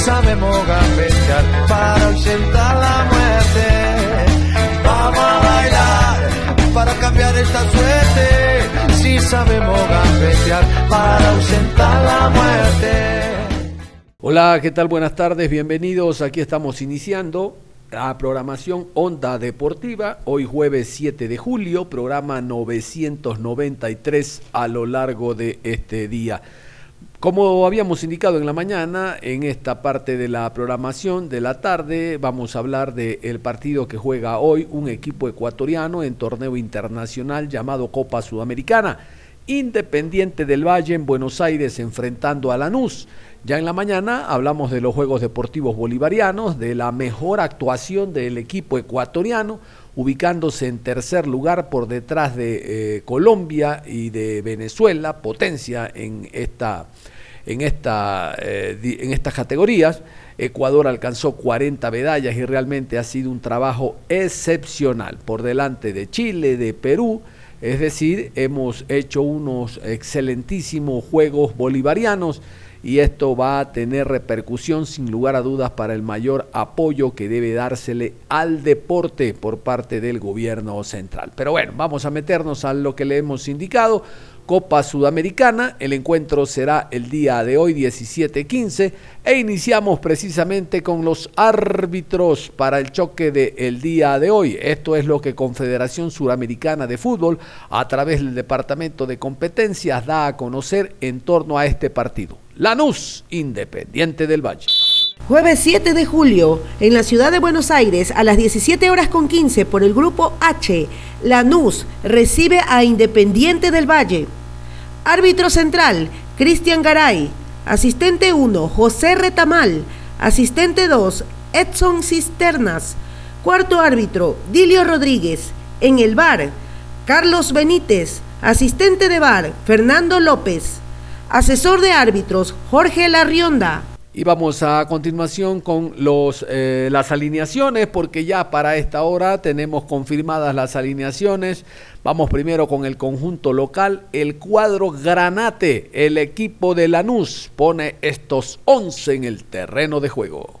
Sabemos gambetear para ausentar la muerte. Vamos a bailar para cambiar esta suerte. Si sabemos gambetear para ausentar la muerte. Hola, ¿qué tal? Buenas tardes, bienvenidos. Aquí estamos iniciando la programación Onda Deportiva, hoy jueves 7 de julio, programa 993 a lo largo de este día. Como habíamos indicado en la mañana, en esta parte de la programación de la tarde vamos a hablar del partido que juega hoy un equipo ecuatoriano en torneo internacional llamado Copa Sudamericana, Independiente del Valle en Buenos Aires enfrentando a Lanús. Ya en la mañana hablamos de los Juegos Deportivos Bolivarianos, de la mejor actuación del equipo ecuatoriano, ubicándose en tercer lugar por detrás de eh, Colombia y de Venezuela, potencia en esta en, esta, eh, en estas categorías. Ecuador alcanzó 40 medallas y realmente ha sido un trabajo excepcional por delante de Chile, de Perú. Es decir, hemos hecho unos excelentísimos Juegos Bolivarianos y esto va a tener repercusión sin lugar a dudas para el mayor apoyo que debe dársele al deporte por parte del gobierno central. Pero bueno, vamos a meternos a lo que le hemos indicado. Copa Sudamericana. El encuentro será el día de hoy, 17-15, e iniciamos precisamente con los árbitros para el choque del día de hoy. Esto es lo que Confederación Suramericana de Fútbol, a través del Departamento de Competencias, da a conocer en torno a este partido. Lanús, Independiente del Valle. Jueves 7 de julio, en la ciudad de Buenos Aires, a las 17 horas con 15, por el grupo H, Lanús recibe a Independiente del Valle. Árbitro central, Cristian Garay. Asistente 1, José Retamal. Asistente 2, Edson Cisternas. Cuarto árbitro, Dilio Rodríguez. En el bar, Carlos Benítez. Asistente de bar, Fernando López. Asesor de árbitros, Jorge Larrionda. Y vamos a continuación con los, eh, las alineaciones, porque ya para esta hora tenemos confirmadas las alineaciones. Vamos primero con el conjunto local, el cuadro Granate, el equipo de Lanús, pone estos 11 en el terreno de juego.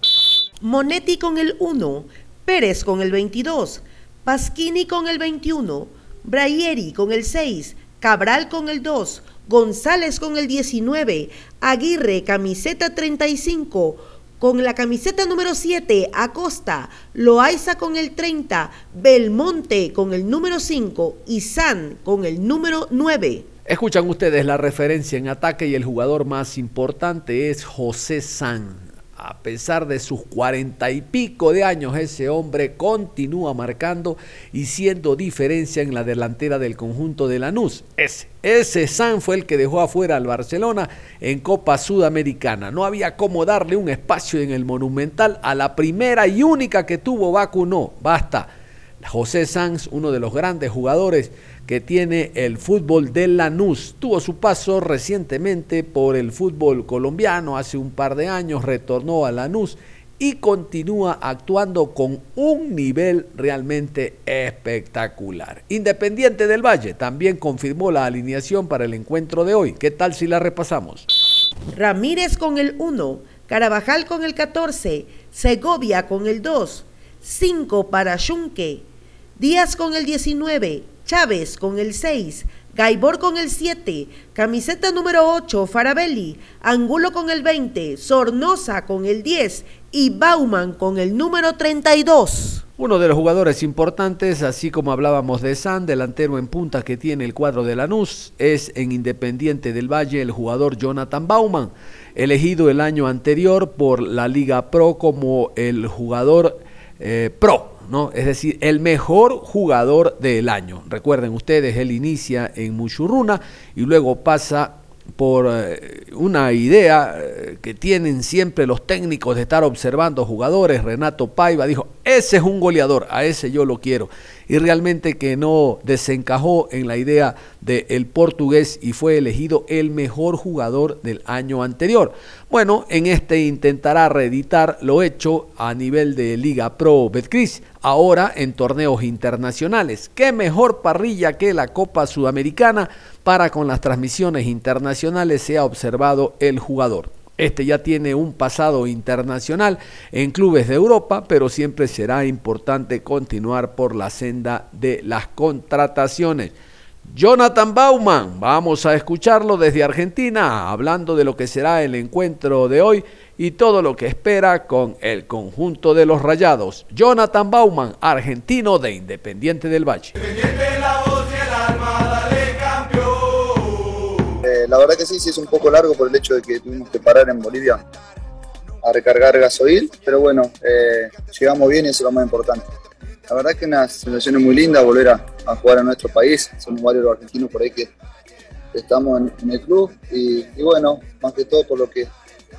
Monetti con el 1, Pérez con el 22, Pasquini con el 21, Braieri con el 6, Cabral con el 2, González con el 19, Aguirre, camiseta 35, con la camiseta número 7, Acosta, Loaiza con el 30, Belmonte con el número 5 y San con el número 9. Escuchan ustedes la referencia en ataque y el jugador más importante es José San a pesar de sus cuarenta y pico de años, ese hombre continúa marcando y siendo diferencia en la delantera del conjunto de Lanús. Ese, ese San fue el que dejó afuera al Barcelona en Copa Sudamericana. No había cómo darle un espacio en el Monumental a la primera y única que tuvo Baku. No, basta. José Sanz, uno de los grandes jugadores que tiene el fútbol de Lanús. Tuvo su paso recientemente por el fútbol colombiano, hace un par de años retornó a Lanús y continúa actuando con un nivel realmente espectacular. Independiente del Valle también confirmó la alineación para el encuentro de hoy. ¿Qué tal si la repasamos? Ramírez con el 1, Carabajal con el 14, Segovia con el 2, 5 para Yunque, Díaz con el 19, Chávez con el 6, Gaibor con el 7, camiseta número 8, Farabelli, Angulo con el 20, Sornosa con el 10 y Bauman con el número 32. Uno de los jugadores importantes, así como hablábamos de San, delantero en punta que tiene el cuadro de Lanús, es en Independiente del Valle el jugador Jonathan Bauman, elegido el año anterior por la Liga Pro como el jugador eh, Pro, ¿no? Es decir, el mejor jugador del año. Recuerden ustedes, él inicia en Muchurruna y luego pasa por eh, una idea eh, que tienen siempre los técnicos de estar observando jugadores. Renato Paiva dijo, ese es un goleador, a ese yo lo quiero. Y realmente que no desencajó en la idea del portugués y fue elegido el mejor jugador del año anterior. Bueno, en este intentará reeditar lo hecho a nivel de Liga Pro Betcris, ahora en torneos internacionales. ¿Qué mejor parrilla que la Copa Sudamericana para con las transmisiones internacionales se ha observado el jugador? Este ya tiene un pasado internacional en clubes de Europa, pero siempre será importante continuar por la senda de las contrataciones. Jonathan Bauman, vamos a escucharlo desde Argentina, hablando de lo que será el encuentro de hoy y todo lo que espera con el conjunto de los Rayados. Jonathan Bauman, argentino de Independiente del Valle. Eh, la verdad que sí, sí es un poco largo por el hecho de que tuvimos que parar en Bolivia a recargar gasoil, pero bueno, eh, llegamos bien y eso es lo más importante. La verdad que una sensación muy linda volver a, jugar en nuestro país, somos varios los argentinos por ahí que estamos en, el club y, bueno, más que todo por lo que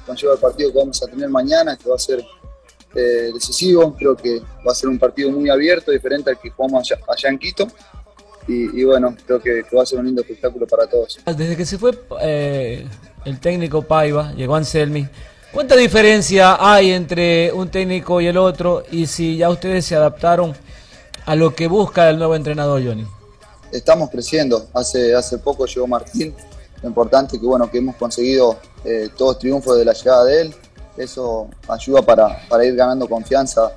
conlleva el partido que vamos a tener mañana, que va a ser eh, decisivo, creo que va a ser un partido muy abierto, diferente al que jugamos allá en Quito y, bueno, creo que, va a ser un lindo espectáculo para todos. Desde que se fue eh, el técnico Paiva, llegó Anselmi, ¿cuánta diferencia hay entre un técnico y el otro? Y si ya ustedes se adaptaron a lo que busca el nuevo entrenador, Johnny. Estamos creciendo. Hace, hace poco llegó Martín. Lo importante que bueno que hemos conseguido eh, todos triunfos de la llegada de él. Eso ayuda para, para ir ganando confianza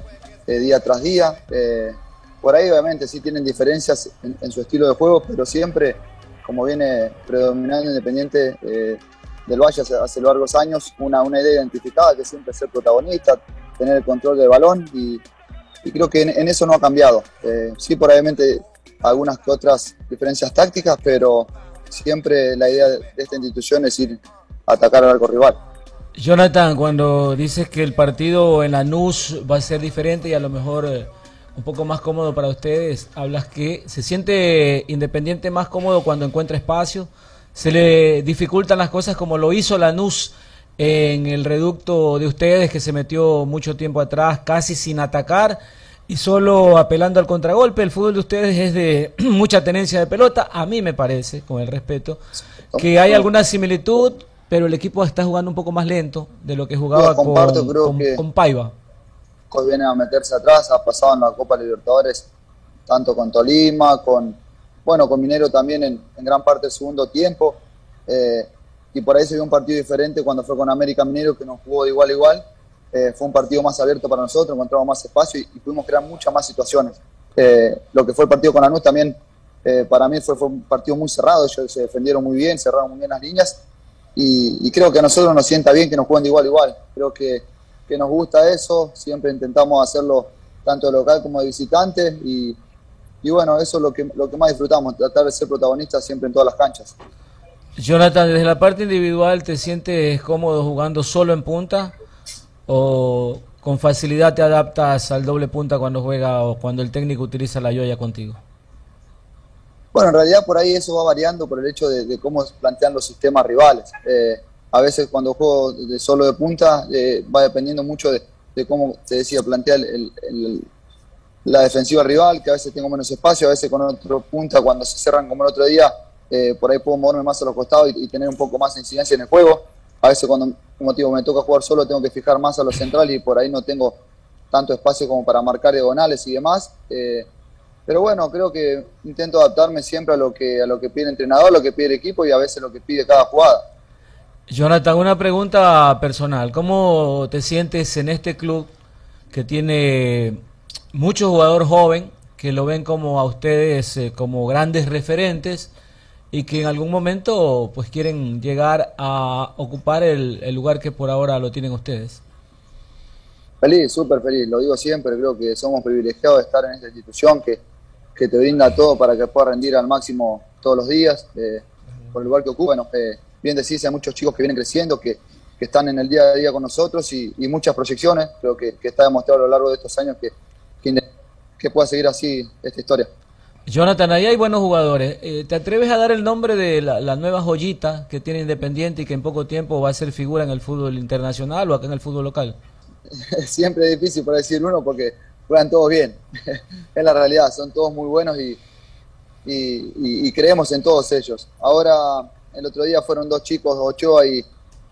eh, día tras día. Eh, por ahí obviamente sí tienen diferencias en, su estilo de juego, pero siempre, como viene predominando Independiente eh, del Valle hace, largos años, una, una idea identificada que siempre ser protagonista, tener el control del balón y, creo que en, eso no ha cambiado. Eh, sí, por obviamente algunas que otras diferencias tácticas, pero siempre la idea de esta institución es ir a atacar al arco rival. Jonathan, cuando dices que el partido en la NUS va a ser diferente y a lo mejor... Un poco más cómodo para ustedes. Hablas que se siente Independiente más cómodo cuando encuentra espacio. Se le dificultan las cosas como lo hizo Lanús en el reducto de ustedes, que se metió mucho tiempo atrás, casi sin atacar y solo apelando al contragolpe. El fútbol de ustedes es de mucha tenencia de pelota. A mí me parece, con el respeto, que hay alguna similitud, pero el equipo está jugando un poco más lento de lo que jugaba con, con Paiva viene a meterse atrás, ha pasado en la Copa Libertadores, tanto con Tolima, con, bueno, con Minero también en, gran parte del segundo tiempo. Eh, y por ahí se vio un partido diferente cuando fue con América Minero, que nos jugó de igual a igual. Eh, fue un partido más abierto para nosotros, encontramos más espacio y, pudimos crear muchas más situaciones. Eh, lo que fue el partido con Lanús también, para mí fue, fue, un partido muy cerrado, ellos se defendieron muy bien, cerraron muy bien las líneas y, y creo que a nosotros nos sienta bien que nos jueguen de igual a igual. Creo que que nos gusta eso, siempre intentamos hacerlo tanto de local como de visitante y, bueno, eso es lo que, lo que más disfrutamos, tratar de ser protagonistas siempre en todas las canchas. Jonathan, desde la parte individual, ¿te sientes cómodo jugando solo en punta o con facilidad te adaptas al doble punta cuando juega o cuando el técnico utiliza la yoya contigo? Bueno, en realidad por ahí eso va variando por el hecho de, cómo plantean los sistemas rivales. Eh, a veces cuando juego de solo de punta eh, va dependiendo mucho de, cómo te decía, plantea la defensiva rival, que a veces tengo menos espacio, a veces con otro punta cuando se cerran como el otro día, eh, por ahí puedo moverme más a los costados y, tener un poco más de incidencia en el juego. A veces cuando como digo, me toca jugar solo tengo que fijar más a los centrales y por ahí no tengo tanto espacio como para marcar diagonales y demás. Eh, pero bueno, creo que intento adaptarme siempre a lo que a lo que pide el entrenador, a lo que pide el equipo y a veces lo que pide cada jugada. Jonathan, una pregunta personal. ¿Cómo te sientes en este club que tiene mucho jugador joven que lo ven como a ustedes eh, como grandes referentes y que en algún momento pues quieren llegar a ocupar el, lugar que por ahora lo tienen ustedes? Feliz, súper feliz, lo digo siempre, creo que somos privilegiados de estar en esta institución que, que te brinda todo para que puedas rendir al máximo todos los días, eh, por el lugar que ocupan. Eh, bien decís, hay muchos chicos que vienen creciendo, que, están en el día a día con nosotros y, muchas proyecciones. Creo que, está demostrado a lo largo de estos años que, que, pueda seguir así esta historia. Jonathan, ahí hay buenos jugadores. Eh, ¿Te atreves a dar el nombre de la, nueva joyita que tiene Independiente y que en poco tiempo va a ser figura en el fútbol internacional o acá en el fútbol local? Siempre es difícil para decir uno porque juegan todos bien. es la realidad, son todos muy buenos y, y, creemos en todos ellos. Ahora, el otro día fueron dos chicos, Ochoa y,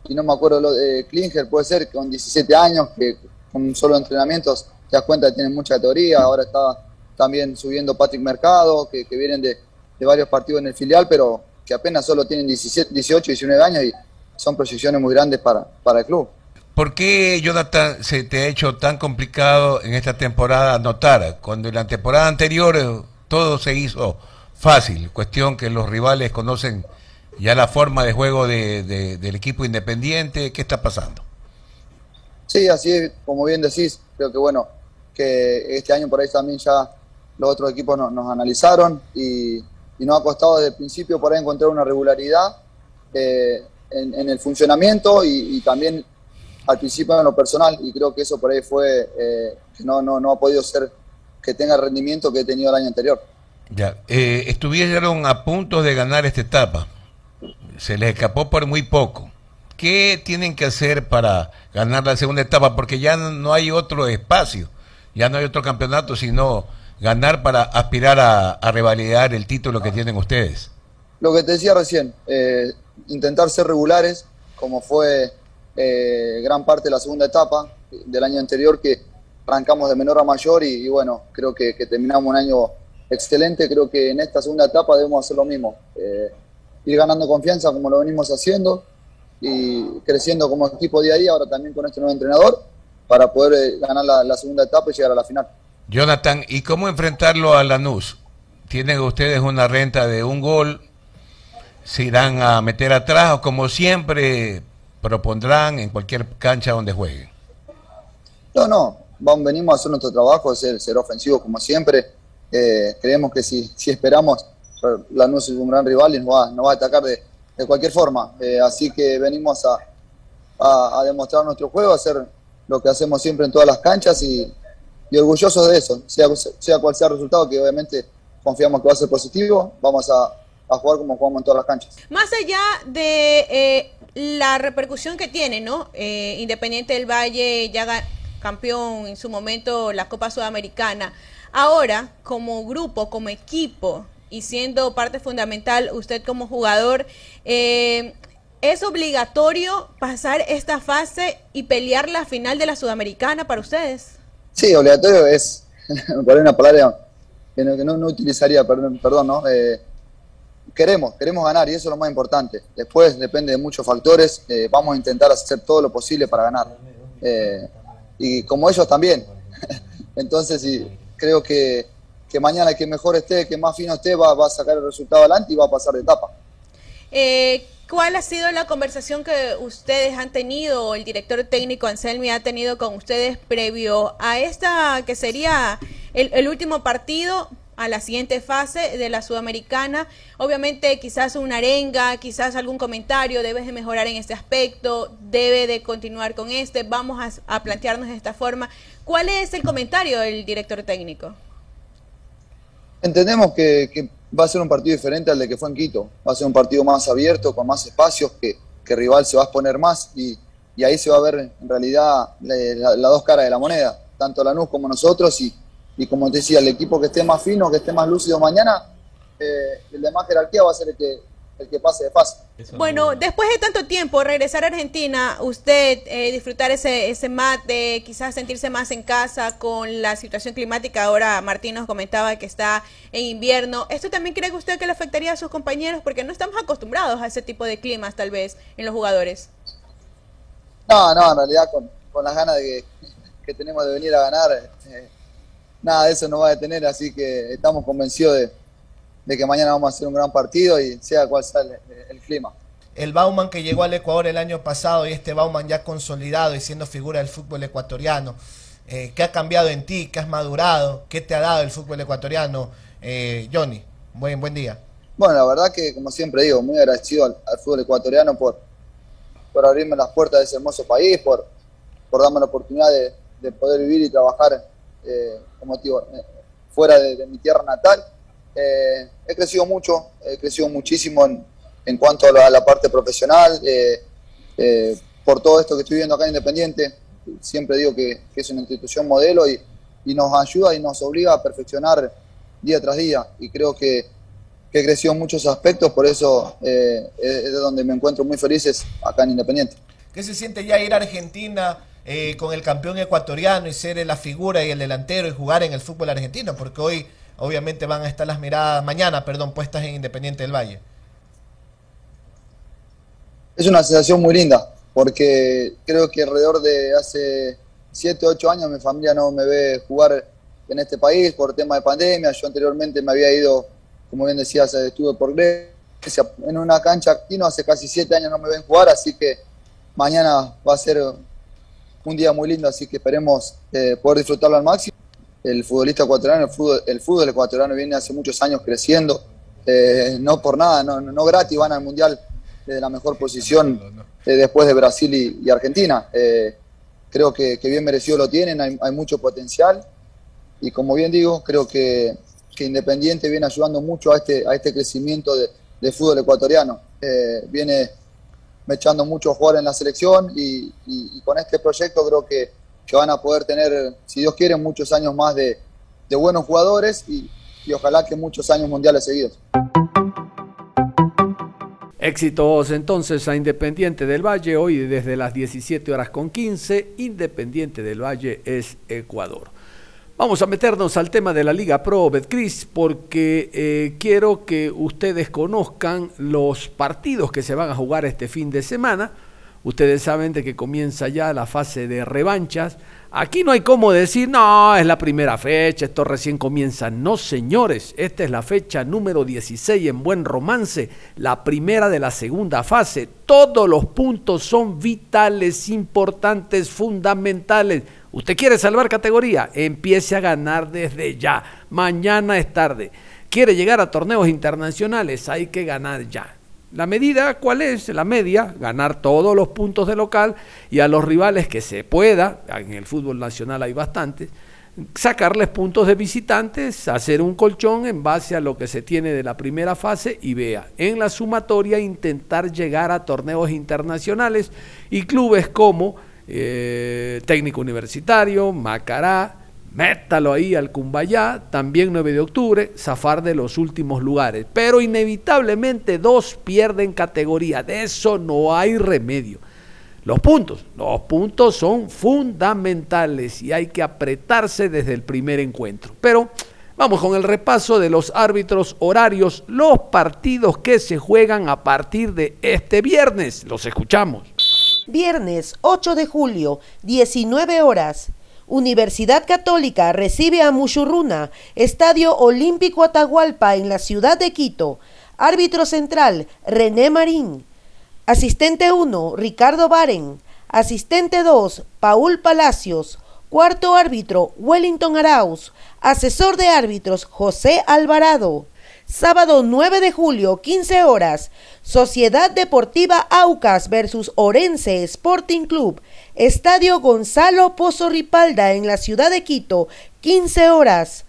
y no me acuerdo lo de Klinger, puede ser, con 17 años, que con solo entrenamientos te das cuenta que tienen mucha teoría. Ahora está también subiendo Patrick Mercado, que, vienen de, varios partidos en el filial, pero que apenas solo tienen 17, 18, 19 años y son proyecciones muy grandes para, para el club. ¿Por qué, Jonathan, se te ha hecho tan complicado en esta temporada anotar? Cuando en la temporada anterior eh, todo se hizo fácil, cuestión que los rivales conocen ya la forma de juego de, del equipo independiente. ¿Qué está pasando? Sí, así es, como bien decís, creo que bueno, que este año por ahí también ya los otros equipos nos analizaron y, y, nos ha costado desde el principio por ahí encontrar una regularidad eh, en, el funcionamiento y, y también al principio en lo personal y creo que eso por ahí fue eh, que no, no, no ha podido ser que tenga el rendimiento que he tenido el año anterior. Ya, eh, estuvieron a punto de ganar esta etapa, se les escapó por muy poco. ¿Qué tienen que hacer para ganar la segunda etapa? Porque ya no hay otro espacio, ya no hay otro campeonato, sino ganar para aspirar a, revalidar el título que tienen ustedes. Lo que te decía recién, eh, intentar ser regulares, como fue eh, gran parte de la segunda etapa del año anterior que arrancamos de menor a mayor y, bueno, creo que, terminamos un año excelente, creo que en esta segunda etapa debemos hacer lo mismo, eh, ir ganando confianza como lo venimos haciendo y creciendo como equipo día a día, ahora también con este nuevo entrenador, para poder eh, ganar la, segunda etapa y llegar a la final. Jonathan, ¿y cómo enfrentarlo a Lanús? ¿Tienen ustedes una renta de un gol? ¿Se irán a meter atrás o como siempre propondrán en cualquier cancha donde jueguen? No, no, vamos, venimos a hacer nuestro trabajo, ser, ser ofensivo como siempre. Eh, creemos que si, si esperamos, Lanús es un gran rival y nos va, nos va a atacar de, de cualquier forma. Eh, así que venimos a, a, demostrar nuestro juego, hacer lo que hacemos siempre en todas las canchas y, y orgullosos de eso, sea, sea cual sea el resultado, que obviamente confiamos que va a ser positivo, vamos a, a jugar como jugamos en todas las canchas. Más allá de eh, la repercusión que tiene, ¿no? Eh, Independiente del Valle ya campeón en su momento la Copa Sudamericana. Ahora, como grupo, como equipo y siendo parte fundamental usted como jugador, eh, ¿es obligatorio pasar esta fase y pelear la final de la Sudamericana para ustedes? Sí, obligatorio es, por una palabra que no, no, utilizaría, perdón, perdón ¿no? Eh, queremos, queremos ganar y eso es lo más importante. Después depende de muchos factores, eh, vamos a intentar hacer todo lo posible para ganar. Y como ellos también. Entonces, creo que, que, mañana que mejor esté, que más fino esté, va, va, a sacar el resultado adelante y va a pasar de etapa. Eh, ¿Cuál ha sido la conversación que ustedes han tenido, o el director técnico Anselmi ha tenido con ustedes previo a esta que sería el, último partido a la siguiente fase de la Sudamericana. Obviamente quizás una arenga, quizás algún comentario, debes de mejorar en este aspecto, debe de continuar con este, vamos a, plantearnos de esta forma. ¿Cuál es el comentario del director técnico? Entendemos que, va a ser un partido diferente al de que fue en Quito, va a ser un partido más abierto, con más espacios, que, que rival se va a exponer más y, ahí se va a ver en realidad las dos caras de la moneda, tanto Lanús como nosotros y y como te decía, el equipo que esté más fino, que esté más lúcido mañana, eh, el de más jerarquía va a ser el que, el que pase de fase. Bueno, después de tanto tiempo, regresar a Argentina, usted eh, disfrutar ese, ese mate, quizás sentirse más en casa con la situación climática. Ahora Martín nos comentaba que está en invierno. ¿Esto también cree que usted que le afectaría a sus compañeros? Porque no estamos acostumbrados a ese tipo de climas, tal vez, en los jugadores. No, no, en realidad con, con las ganas de que, tenemos de venir a ganar. Eh, nada de eso nos va a detener, así que estamos convencidos de, que mañana vamos a hacer un gran partido y sea cual sea el, clima. El Bauman que llegó al Ecuador el año pasado y este Bauman ya consolidado y siendo figura del fútbol ecuatoriano, eh, ¿qué ha cambiado en ti? ¿Qué has madurado? ¿Qué te ha dado el fútbol ecuatoriano? Eh, Johnny, buen, buen día. Bueno, la verdad que, como siempre digo, muy agradecido al, fútbol ecuatoriano por, por abrirme las puertas de ese hermoso país, por, por darme la oportunidad de, de poder vivir y trabajar como digo, fuera de, mi tierra natal. He crecido mucho, he crecido muchísimo en, en cuanto a la, parte profesional, por todo esto que estoy viendo acá en Independiente. Siempre digo que, es una institución modelo y, y nos ayuda y nos obliga a perfeccionar día tras día. Y creo que, que creció en muchos aspectos, por eso eh, es de donde me encuentro muy felices acá en Independiente. ¿Qué se siente ya ir a Argentina eh, con el campeón ecuatoriano y ser la figura y el delantero y jugar en el fútbol argentino? Porque hoy obviamente van a estar las miradas, mañana, perdón, puestas en Independiente del Valle. Es una sensación muy linda, porque creo que alrededor de hace 7, 8 años mi familia no me ve jugar en este país por tema de pandemia. Yo anteriormente me había ido, como bien decías, estuve por Grecia, en una cancha aquí, no hace casi 7 años no me ven jugar, así que mañana va a ser un día muy lindo, así que esperemos eh, poder disfrutarlo al máximo. El futbolista ecuatoriano, el fútbol, el fútbol ecuatoriano viene hace muchos años creciendo, eh, no por nada, no, no, gratis, van al Mundial desde la mejor posición eh, después de Brasil y, Argentina. Creo que, bien merecido lo tienen, hay, mucho potencial. Y como bien digo, creo que, Independiente viene ayudando mucho a este, a este crecimiento de, fútbol ecuatoriano. Eh, viene echando muchos jugadores en la selección y, con este proyecto creo que, van a poder tener, si Dios quiere, muchos años más de, buenos jugadores y, y ojalá que muchos años mundiales seguidos. Éxitos entonces a Independiente del Valle, hoy desde las 17 horas con 15, Independiente del Valle es Ecuador. Vamos a meternos al tema de la Liga Pro Betcris porque eh, quiero que ustedes conozcan los partidos que se van a jugar este fin de semana. Ustedes saben de que comienza ya la fase de revanchas. Aquí no hay cómo decir, no, es la primera fecha, esto recién comienza. No, señores, esta es la fecha número 16 en buen romance, la primera de la segunda fase. Todos los puntos son vitales, importantes, fundamentales. ¿Usted quiere salvar categoría? Empiece a ganar desde ya. Mañana es tarde. ¿Quiere llegar a torneos internacionales? Hay que ganar ya. La medida, ¿cuál es? La media, ganar todos los puntos de local y a los rivales que se pueda, en el fútbol nacional hay bastantes, sacarles puntos de visitantes, hacer un colchón en base a lo que se tiene de la primera fase y vea, en la sumatoria intentar llegar a torneos internacionales y clubes como eh, Técnico Universitario, Macará, métalo ahí al Cumbayá, también 9 de octubre, zafar de los últimos lugares. Pero inevitablemente dos pierden categoría, de eso no hay remedio. Los puntos, los puntos son fundamentales y hay que apretarse desde el primer encuentro. Pero vamos con el repaso de los árbitros horarios, los partidos que se juegan a partir de este viernes. Los escuchamos. Viernes 8 de julio, 19 horas. Universidad Católica recibe a Mushurruna, Estadio Olímpico Atahualpa en la ciudad de Quito. Árbitro central, René Marín. Asistente 1, Ricardo Baren. Asistente 2, Paul Palacios. Cuarto árbitro, Wellington Arauz. Asesor de árbitros, José Alvarado. Sábado 9 de julio, 15 horas. Sociedad Deportiva Aucas versus Orense Sporting Club. Estadio Gonzalo Pozo Ripalda en la ciudad de Quito, 15 horas.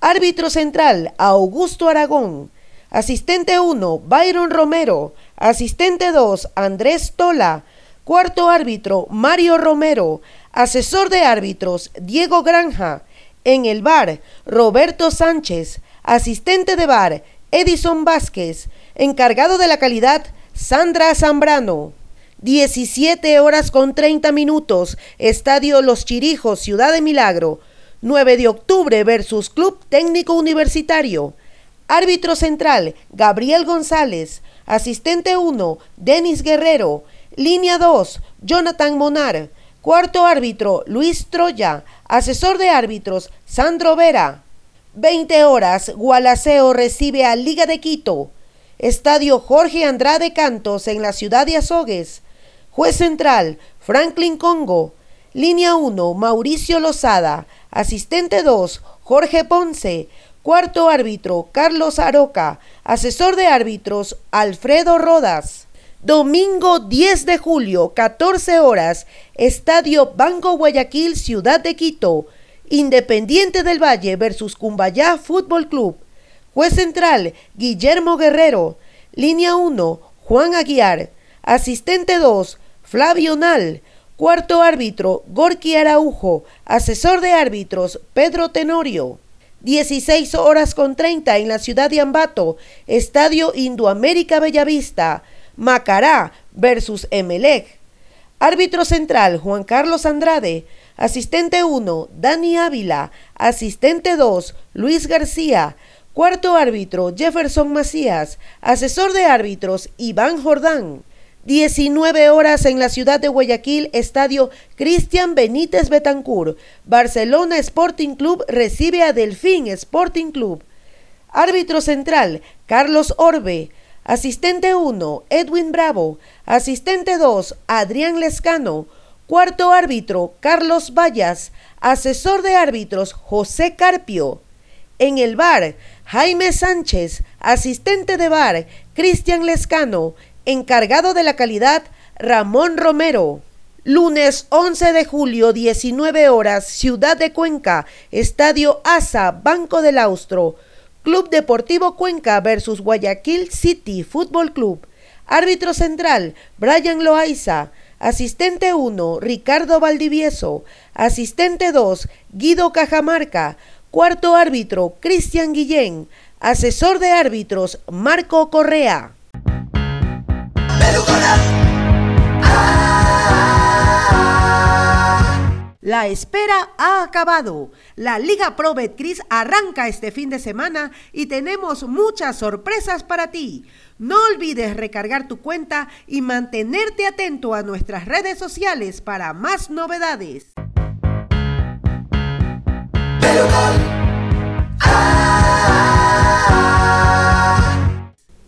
Árbitro central, Augusto Aragón. Asistente 1, Byron Romero. Asistente 2, Andrés Tola. Cuarto árbitro, Mario Romero. Asesor de árbitros, Diego Granja. En el bar, Roberto Sánchez. Asistente de bar, Edison Vázquez. Encargado de la calidad, Sandra Zambrano. 17 horas con 30 minutos, Estadio Los Chirijos, Ciudad de Milagro. 9 de octubre versus Club Técnico Universitario. Árbitro central, Gabriel González. Asistente 1, Denis Guerrero. Línea 2, Jonathan Monar. Cuarto árbitro, Luis Troya. Asesor de árbitros, Sandro Vera. 20 horas, Gualaceo recibe a Liga de Quito. Estadio Jorge Andrade Cantos en la ciudad de Azogues. Juez central, Franklin Congo. Línea 1, Mauricio Lozada. Asistente 2, Jorge Ponce. Cuarto árbitro, Carlos Aroca. Asesor de árbitros, Alfredo Rodas. Domingo 10 de julio, 14 horas, Estadio Banco Guayaquil, Ciudad de Quito. Independiente del Valle versus Cumbayá Fútbol Club. Juez central, Guillermo Guerrero. Línea 1, Juan Aguiar. Asistente 2, Flavio Nal. Cuarto árbitro, Gorky Araujo. Asesor de árbitros, Pedro Tenorio. 16 horas con 30 en la ciudad de Ambato. Estadio Indoamérica Bellavista. Macará versus Emelec. Árbitro central, Juan Carlos Andrade. Asistente 1, Dani Ávila. Asistente 2, Luis García. Cuarto árbitro, Jefferson Macías. Asesor de árbitros, Iván Jordán. 19 horas en la ciudad de Guayaquil, estadio Cristian Benítez Betancur. Barcelona Sporting Club recibe a Delfín Sporting Club. Árbitro central, Carlos Orbe. Asistente 1, Edwin Bravo. Asistente 2, Adrián Lescano. Cuarto árbitro, Carlos Vallas. Asesor de árbitros, José Carpio. En el bar, Jaime Sánchez. Asistente de bar, Cristian Lescano. Encargado de la calidad, Ramón Romero. Lunes 11 de julio, 19 horas, Ciudad de Cuenca, Estadio ASA, Banco del Austro. Club Deportivo Cuenca versus Guayaquil City Fútbol Club. Árbitro central, Brian Loaiza. Asistente 1, Ricardo Valdivieso. Asistente 2, Guido Cajamarca. Cuarto árbitro, Cristian Guillén. Asesor de árbitros, Marco Correa. La espera ha acabado. La Liga Pro Betcris arranca este fin de semana y tenemos muchas sorpresas para ti. No olvides recargar tu cuenta y mantenerte atento a nuestras redes sociales para más novedades.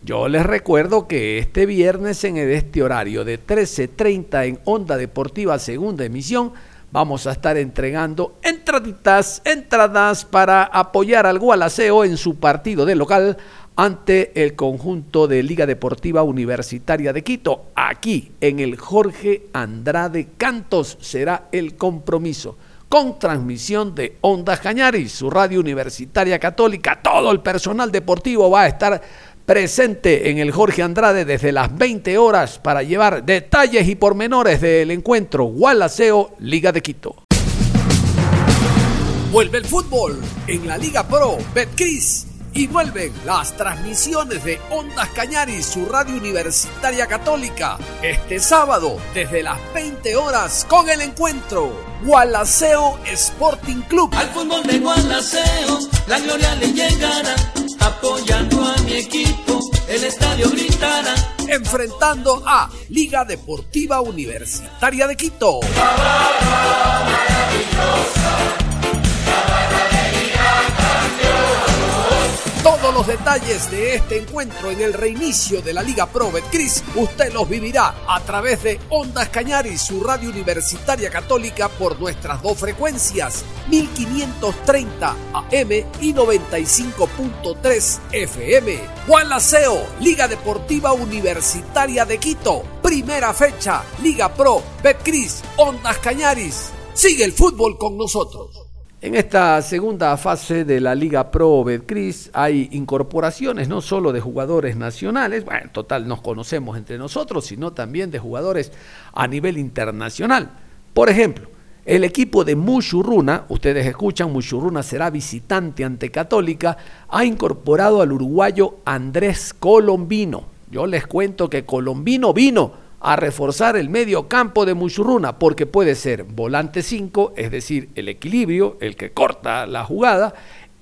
Yo les recuerdo que este viernes en este horario de 13.30 en Onda Deportiva Segunda Emisión vamos a estar entregando entraditas, entradas para apoyar al Gualaceo en su partido de local ante el conjunto de Liga Deportiva Universitaria de Quito. Aquí en el Jorge Andrade Cantos será el compromiso con transmisión de Onda Cañaris, su radio universitaria católica. Todo el personal deportivo va a estar presente en el Jorge Andrade desde las 20 horas para llevar detalles y pormenores del encuentro Gualaceo Liga de Quito. Vuelve el fútbol en la Liga Pro Betcris y vuelven las transmisiones de Ondas Cañaris, su radio universitaria católica, este sábado desde las 20 horas con el encuentro Gualaceo Sporting Club. Al fútbol de Gualaceo, la gloria le llegará apoyando a mi equipo, el estadio gritará. Enfrentando a Liga Deportiva Universitaria de Quito. Los detalles de este encuentro en el reinicio de la Liga Pro Betcris, usted los vivirá a través de Ondas Cañaris, su radio universitaria católica, por nuestras dos frecuencias, 1530 AM y 95.3 FM. Juan Laceo, Liga Deportiva Universitaria de Quito, primera fecha, Liga Pro Betcris, Ondas Cañaris. Sigue el fútbol con nosotros. En esta segunda fase de la Liga Pro Betcris hay incorporaciones no solo de jugadores nacionales, bueno, en total nos conocemos entre nosotros, sino también de jugadores a nivel internacional. Por ejemplo, el equipo de Mushurruna, ustedes escuchan, Mushurruna será visitante ante Católica, ha incorporado al uruguayo Andrés Colombino. Yo les cuento que Colombino vino a reforzar el medio campo de Muchurruna, porque puede ser volante 5, es decir, el equilibrio, el que corta la jugada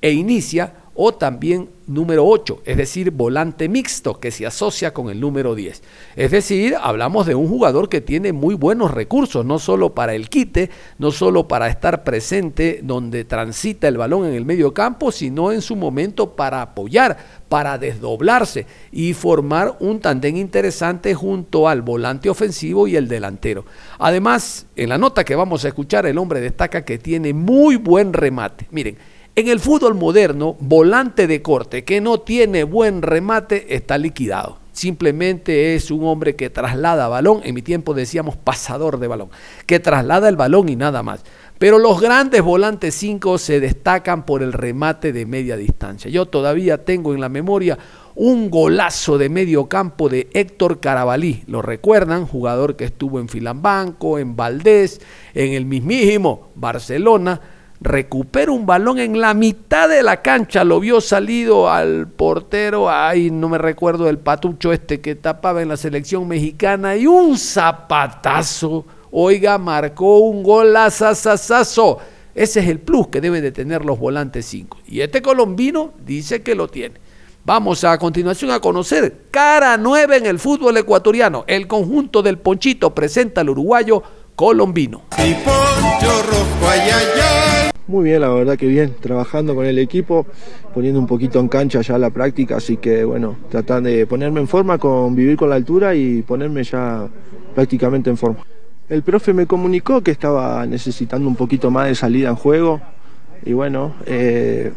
e inicia, o también número 8, es decir, volante mixto que se asocia con el número 10. Es decir, hablamos de un jugador que tiene muy buenos recursos, no solo para el quite, no solo para estar presente donde transita el balón en el medio campo, sino en su momento para apoyar, para desdoblarse y formar un tandem interesante junto al volante ofensivo y el delantero. Además, en la nota que vamos a escuchar, el hombre destaca que tiene muy buen remate. Miren, en el fútbol moderno, volante de corte que no tiene buen remate está liquidado. Simplemente es un hombre que traslada balón, en mi tiempo decíamos pasador de balón, que traslada el balón y nada más. Pero los grandes volantes 5 se destacan por el remate de media distancia. Yo todavía tengo en la memoria un golazo de medio campo de Héctor Carabalí. ¿Lo recuerdan? Jugador que estuvo en Filambanco, en Valdés, en el mismísimo Barcelona. Recupera un balón en la mitad de la cancha, lo vio salido al portero, ay, no me recuerdo el patucho este que tapaba en la selección mexicana y un zapatazo, oiga, marcó un golazazazazo. Ese es el plus que deben de tener los volantes 5. Y este colombino dice que lo tiene. Vamos a continuación a conocer cara nueva en el fútbol ecuatoriano. El conjunto del Ponchito presenta al uruguayo colombino. Muy bien, la verdad que bien, trabajando con el equipo, poniendo un poquito en cancha ya la práctica, así que bueno, tratando de ponerme en forma, con vivir con la altura y ponerme ya prácticamente en forma. El profe me comunicó que estaba necesitando un poquito más de salida en juego y bueno, eh,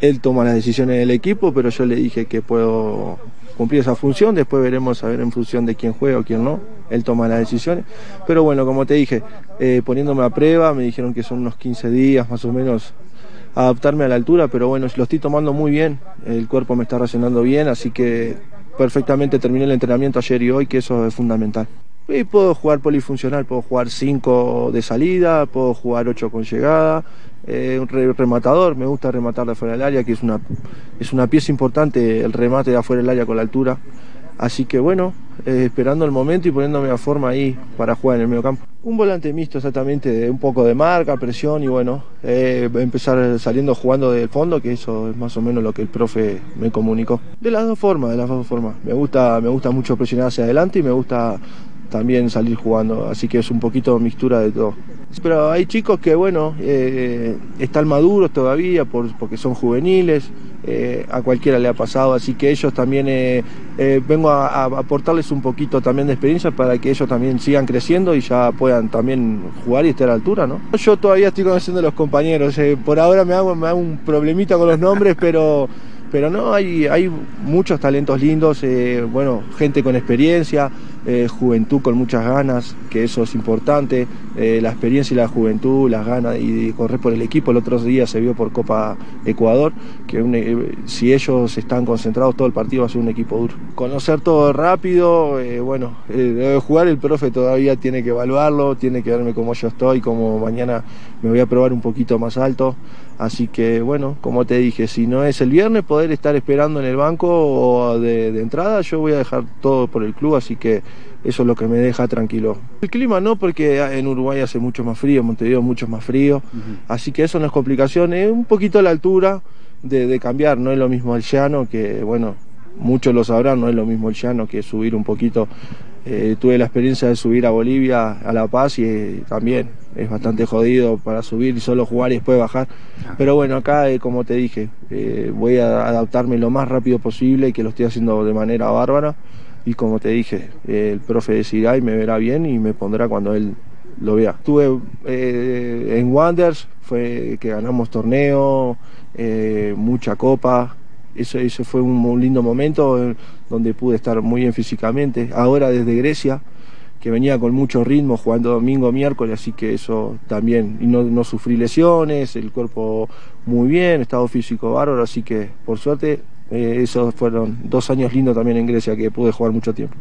él toma las decisiones del equipo, pero yo le dije que puedo cumplir esa función, después veremos a ver en función de quién juega o quién no, él toma las decisiones. Pero bueno, como te dije, eh, poniéndome a prueba, me dijeron que son unos 15 días más o menos adaptarme a la altura, pero bueno, lo estoy tomando muy bien, el cuerpo me está reaccionando bien, así que perfectamente terminé el entrenamiento ayer y hoy, que eso es fundamental. Y puedo jugar polifuncional, puedo jugar 5 de salida, puedo jugar 8 con llegada, eh, un rematador, me gusta rematar de afuera del área, que es una, es una pieza importante el remate de afuera del área con la altura. Así que bueno, eh, esperando el momento y poniéndome a forma ahí para jugar en el medio campo. Un volante mixto exactamente, de un poco de marca, presión y bueno, eh, empezar saliendo jugando del fondo, que eso es más o menos lo que el profe me comunicó. De las dos formas, de las dos formas. Me gusta, me gusta mucho presionar hacia adelante y me gusta también salir jugando, así que es un poquito mixtura de todo. Pero hay chicos que, bueno, eh, están maduros todavía por, porque son juveniles, eh, a cualquiera le ha pasado, así que ellos también, eh, vengo a, aportarles un poquito también de experiencia para que ellos también sigan creciendo y ya puedan también jugar y estar a la altura, ¿no? Yo todavía estoy conociendo a los compañeros, por ahora me hago, me hago un problemita con los nombres, pero pero no, hay, hay muchos talentos lindos, bueno, gente con experiencia, eh, juventud con muchas ganas, que eso es importante, eh, la experiencia y la juventud, las ganas y, correr por el equipo. El otro día se vio por Copa Ecuador, que si ellos están concentrados todo el partido va a ser un equipo duro. Conocer todo rápido, bueno, jugar el profe todavía tiene que evaluarlo, tiene que verme cómo yo estoy, como mañana me voy a probar un poquito más alto. Así que bueno, como te dije, si no es el viernes poder estar esperando en el banco o de, entrada, yo voy a dejar todo por el club, así que eso es lo que me deja tranquilo. El clima no, porque en Uruguay hace mucho más frío, en Montevideo mucho más frío, así que eso no es complicación, es un poquito la altura de, de cambiar, no es lo mismo el llano que, bueno, muchos lo sabrán, no es lo mismo el llano que subir un poquito eh, tuve la experiencia de subir a Bolivia, a La Paz y eh, también es bastante jodido para subir y solo jugar y después bajar. Pero bueno, acá, eh, como te dije, voy a adaptarme lo más rápido posible y que lo estoy haciendo de manera bárbara. Y como te dije, el profe decidirá y me verá bien y me pondrá cuando él lo vea. Estuve en Wanders, fue que ganamos torneo, mucha copa, eso, eso fue un, lindo momento eh, donde pude estar muy bien físicamente. Ahora desde Grecia, que venía con mucho ritmo jugando domingo, miércoles, así que eso también, y no, no sufrí lesiones, el cuerpo muy bien, estado físico bárbaro, así que por suerte eh, esos fueron dos años lindos también en Grecia que pude jugar mucho tiempo.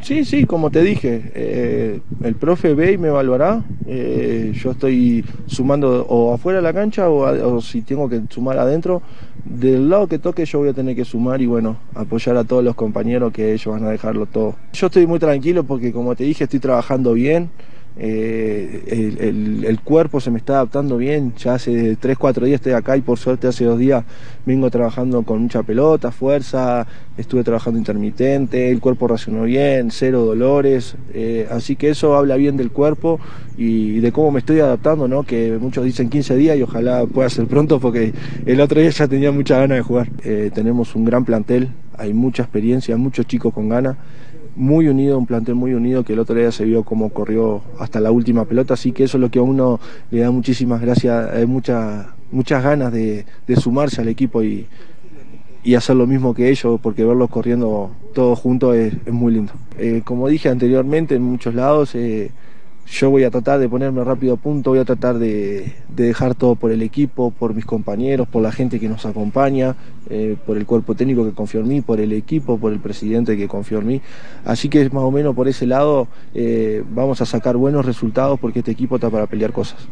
Sí, sí, como te dije, eh, el profe ve y me evaluará. Eh, yo estoy sumando o afuera de la cancha o, si tengo que sumar adentro. Del lado que toque yo voy a tener que sumar y bueno, apoyar a todos los compañeros que ellos van a dejarlo todo. Yo estoy muy tranquilo porque como te dije estoy trabajando bien. Eh, el, cuerpo se me está adaptando bien, ya hace 3, 4 días estoy acá y por suerte hace dos días vengo trabajando con mucha pelota, fuerza, estuve trabajando intermitente, el cuerpo reaccionó bien, cero dolores, eh, así que eso habla bien del cuerpo y de cómo me estoy adaptando, ¿no? que muchos dicen 15 días y ojalá pueda ser pronto porque el otro día ya tenía mucha ganas de jugar. Eh, tenemos un gran plantel, hay mucha experiencia, muchos chicos con ganas muy unido, un plantel muy unido que el otro día se vio cómo corrió hasta la última pelota, así que eso es lo que a uno le da muchísimas gracias, hay muchas muchas ganas de, sumarse al equipo y, hacer lo mismo que ellos, porque verlos corriendo todos juntos es, muy lindo. Eh, como dije anteriormente, en muchos lados eh, yo voy a tratar de ponerme rápido a punto, voy a tratar de, dejar todo por el equipo, por mis compañeros, por la gente que nos acompaña, eh, por el cuerpo técnico que confió en mí, por el equipo, por el presidente que confió en mí. Así que más o menos por ese lado eh, vamos a sacar buenos resultados porque este equipo está para pelear cosas.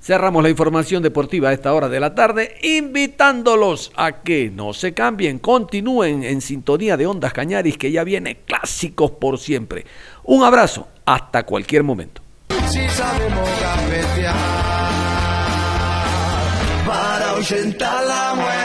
Cerramos la información deportiva a esta hora de la tarde, invitándolos a que no se cambien, continúen en sintonía de Ondas Cañaris, que ya viene clásicos por siempre. Un abrazo, hasta cualquier momento. Si sabemos gambetear para ahuyentar la muerte.